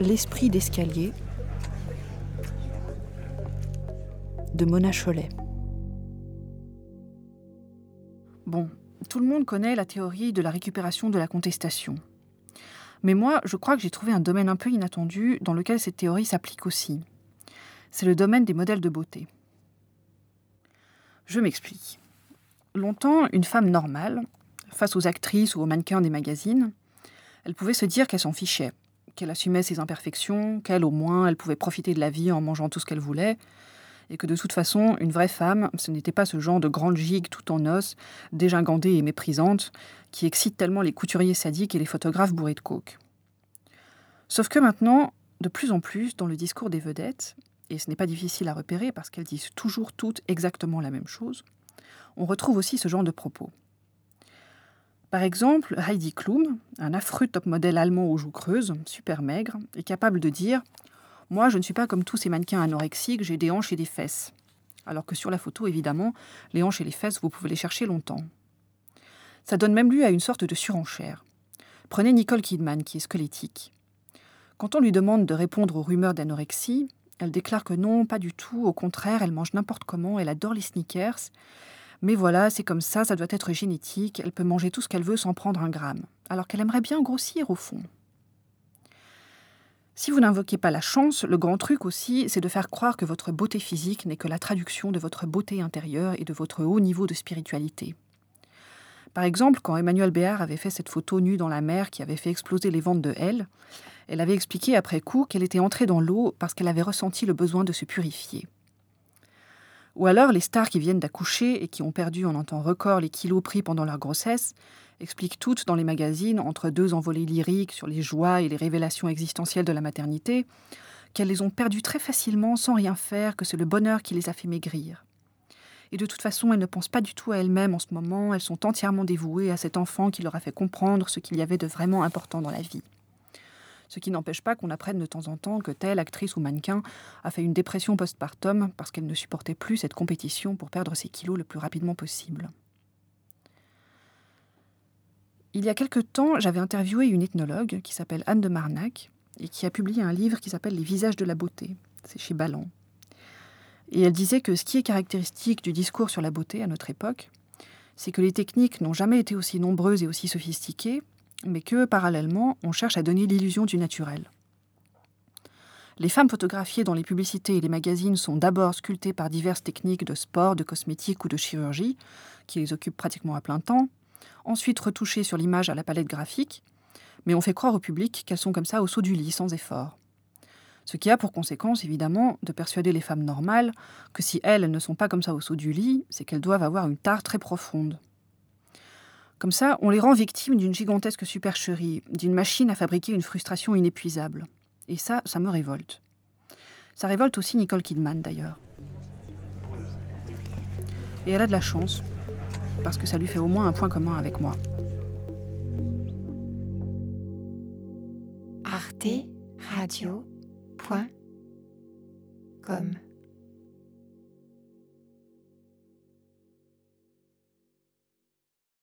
L'esprit d'escalier de Mona Cholet. Bon, tout le monde connaît la théorie de la récupération de la contestation. Mais moi, je crois que j'ai trouvé un domaine un peu inattendu dans lequel cette théorie s'applique aussi. C'est le domaine des modèles de beauté. Je m'explique. Longtemps, une femme normale, face aux actrices ou aux mannequins des magazines, elle pouvait se dire qu'elle s'en fichait, qu'elle assumait ses imperfections, qu'elle au moins elle pouvait profiter de la vie en mangeant tout ce qu'elle voulait, et que de toute façon, une vraie femme, ce n'était pas ce genre de grande gigue tout en os, dégingandée et méprisante, qui excite tellement les couturiers sadiques et les photographes bourrés de coke. Sauf que maintenant, de plus en plus, dans le discours des vedettes, et ce n'est pas difficile à repérer parce qu'elles disent toujours toutes exactement la même chose, on retrouve aussi ce genre de propos. Par exemple, Heidi Klum, un affreux top modèle allemand aux joues creuses, super maigre, est capable de dire Moi, je ne suis pas comme tous ces mannequins anorexiques, j'ai des hanches et des fesses. Alors que sur la photo, évidemment, les hanches et les fesses, vous pouvez les chercher longtemps. Ça donne même lieu à une sorte de surenchère. Prenez Nicole Kidman, qui est squelettique. Quand on lui demande de répondre aux rumeurs d'anorexie, elle déclare que non, pas du tout, au contraire, elle mange n'importe comment, elle adore les sneakers. Mais voilà, c'est comme ça, ça doit être génétique, elle peut manger tout ce qu'elle veut sans prendre un gramme, alors qu'elle aimerait bien grossir au fond. Si vous n'invoquez pas la chance, le grand truc aussi, c'est de faire croire que votre beauté physique n'est que la traduction de votre beauté intérieure et de votre haut niveau de spiritualité. Par exemple, quand Emmanuel Béard avait fait cette photo nue dans la mer qui avait fait exploser les ventes de Elle, elle avait expliqué après coup qu'elle était entrée dans l'eau parce qu'elle avait ressenti le besoin de se purifier. Ou alors les stars qui viennent d'accoucher et qui ont perdu en un temps record les kilos pris pendant leur grossesse expliquent toutes dans les magazines, entre deux envolées lyriques sur les joies et les révélations existentielles de la maternité, qu'elles les ont perdues très facilement sans rien faire, que c'est le bonheur qui les a fait maigrir. Et de toute façon, elles ne pensent pas du tout à elles-mêmes en ce moment, elles sont entièrement dévouées à cet enfant qui leur a fait comprendre ce qu'il y avait de vraiment important dans la vie ce qui n'empêche pas qu'on apprenne de temps en temps que telle actrice ou mannequin a fait une dépression postpartum parce qu'elle ne supportait plus cette compétition pour perdre ses kilos le plus rapidement possible. Il y a quelque temps, j'avais interviewé une ethnologue qui s'appelle Anne de Marnac et qui a publié un livre qui s'appelle Les visages de la beauté. C'est chez Ballant. Et elle disait que ce qui est caractéristique du discours sur la beauté à notre époque, c'est que les techniques n'ont jamais été aussi nombreuses et aussi sophistiquées, mais que, parallèlement, on cherche à donner l'illusion du naturel. Les femmes photographiées dans les publicités et les magazines sont d'abord sculptées par diverses techniques de sport, de cosmétique ou de chirurgie, qui les occupent pratiquement à plein temps, ensuite retouchées sur l'image à la palette graphique, mais on fait croire au public qu'elles sont comme ça au saut du lit, sans effort. Ce qui a pour conséquence, évidemment, de persuader les femmes normales que si elles ne sont pas comme ça au saut du lit, c'est qu'elles doivent avoir une tare très profonde. Comme ça, on les rend victimes d'une gigantesque supercherie, d'une machine à fabriquer une frustration inépuisable. Et ça, ça me révolte. Ça révolte aussi Nicole Kidman d'ailleurs. Et elle a de la chance, parce que ça lui fait au moins un point commun avec moi. Arte Radio.